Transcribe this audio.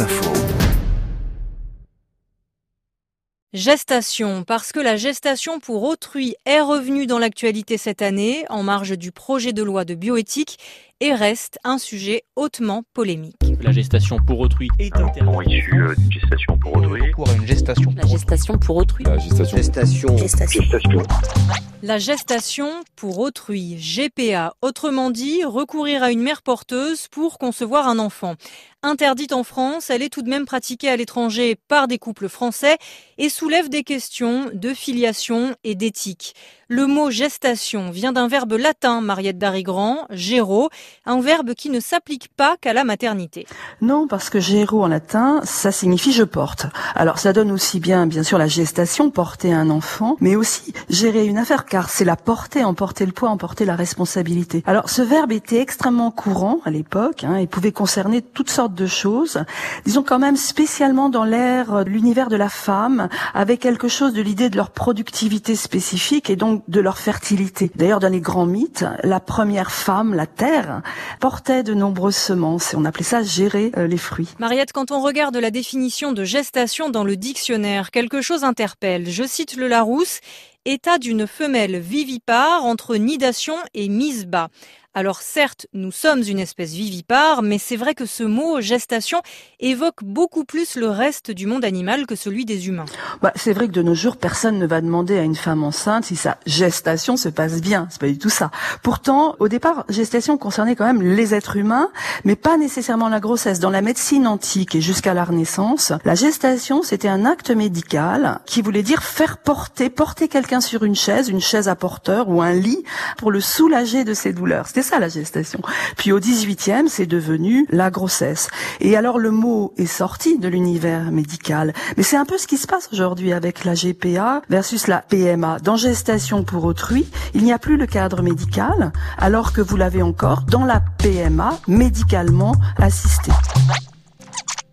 Info. Gestation, parce que la gestation pour autrui est revenue dans l'actualité cette année en marge du projet de loi de bioéthique et reste un sujet hautement polémique. La gestation pour autrui est L'enfant issu euh, d'une gestation pour autrui. Pour une gestation. La gestation pour autrui. La gestation. Gestation. Gestation. La gestation pour autrui, GPA, autrement dit, recourir à une mère porteuse pour concevoir un enfant. Interdite en France, elle est tout de même pratiquée à l'étranger par des couples français et soulève des questions de filiation et d'éthique. Le mot gestation vient d'un verbe latin, Mariette Darigrand, géro, un verbe qui ne s'applique pas qu'à la maternité. Non, parce que géro en latin, ça signifie je porte. Alors ça donne aussi bien, bien sûr, la gestation, porter un enfant, mais aussi gérer une affaire, car c'est la porter, emporter le poids, emporter la responsabilité. Alors ce verbe était extrêmement courant à l'époque, hein, et pouvait concerner toutes sortes de choses. Disons quand même spécialement dans l'ère de l'univers de la femme, avec quelque chose de l'idée de leur productivité spécifique et donc de leur fertilité. D'ailleurs, dans les grands mythes, la première femme, la terre, portait de nombreuses semences et on appelait ça gérer euh, les fruits. Mariette, quand on regarde la définition de gestation dans le dictionnaire, quelque chose interpelle. Je cite le Larousse, état d'une femelle vivipare entre nidation et mise bas. Alors certes, nous sommes une espèce vivipare, mais c'est vrai que ce mot gestation évoque beaucoup plus le reste du monde animal que celui des humains. Bah, c'est vrai que de nos jours, personne ne va demander à une femme enceinte si sa gestation se passe bien. C'est pas du tout ça. Pourtant, au départ, gestation concernait quand même les êtres humains, mais pas nécessairement la grossesse. Dans la médecine antique et jusqu'à la Renaissance, la gestation, c'était un acte médical qui voulait dire faire porter, porter quelqu'un sur une chaise, une chaise à porteur ou un lit pour le soulager de ses douleurs. Ça la gestation. Puis au 18e, c'est devenu la grossesse. Et alors le mot est sorti de l'univers médical. Mais c'est un peu ce qui se passe aujourd'hui avec la GPA versus la PMA. Dans gestation pour autrui, il n'y a plus le cadre médical, alors que vous l'avez encore dans la PMA médicalement assistée.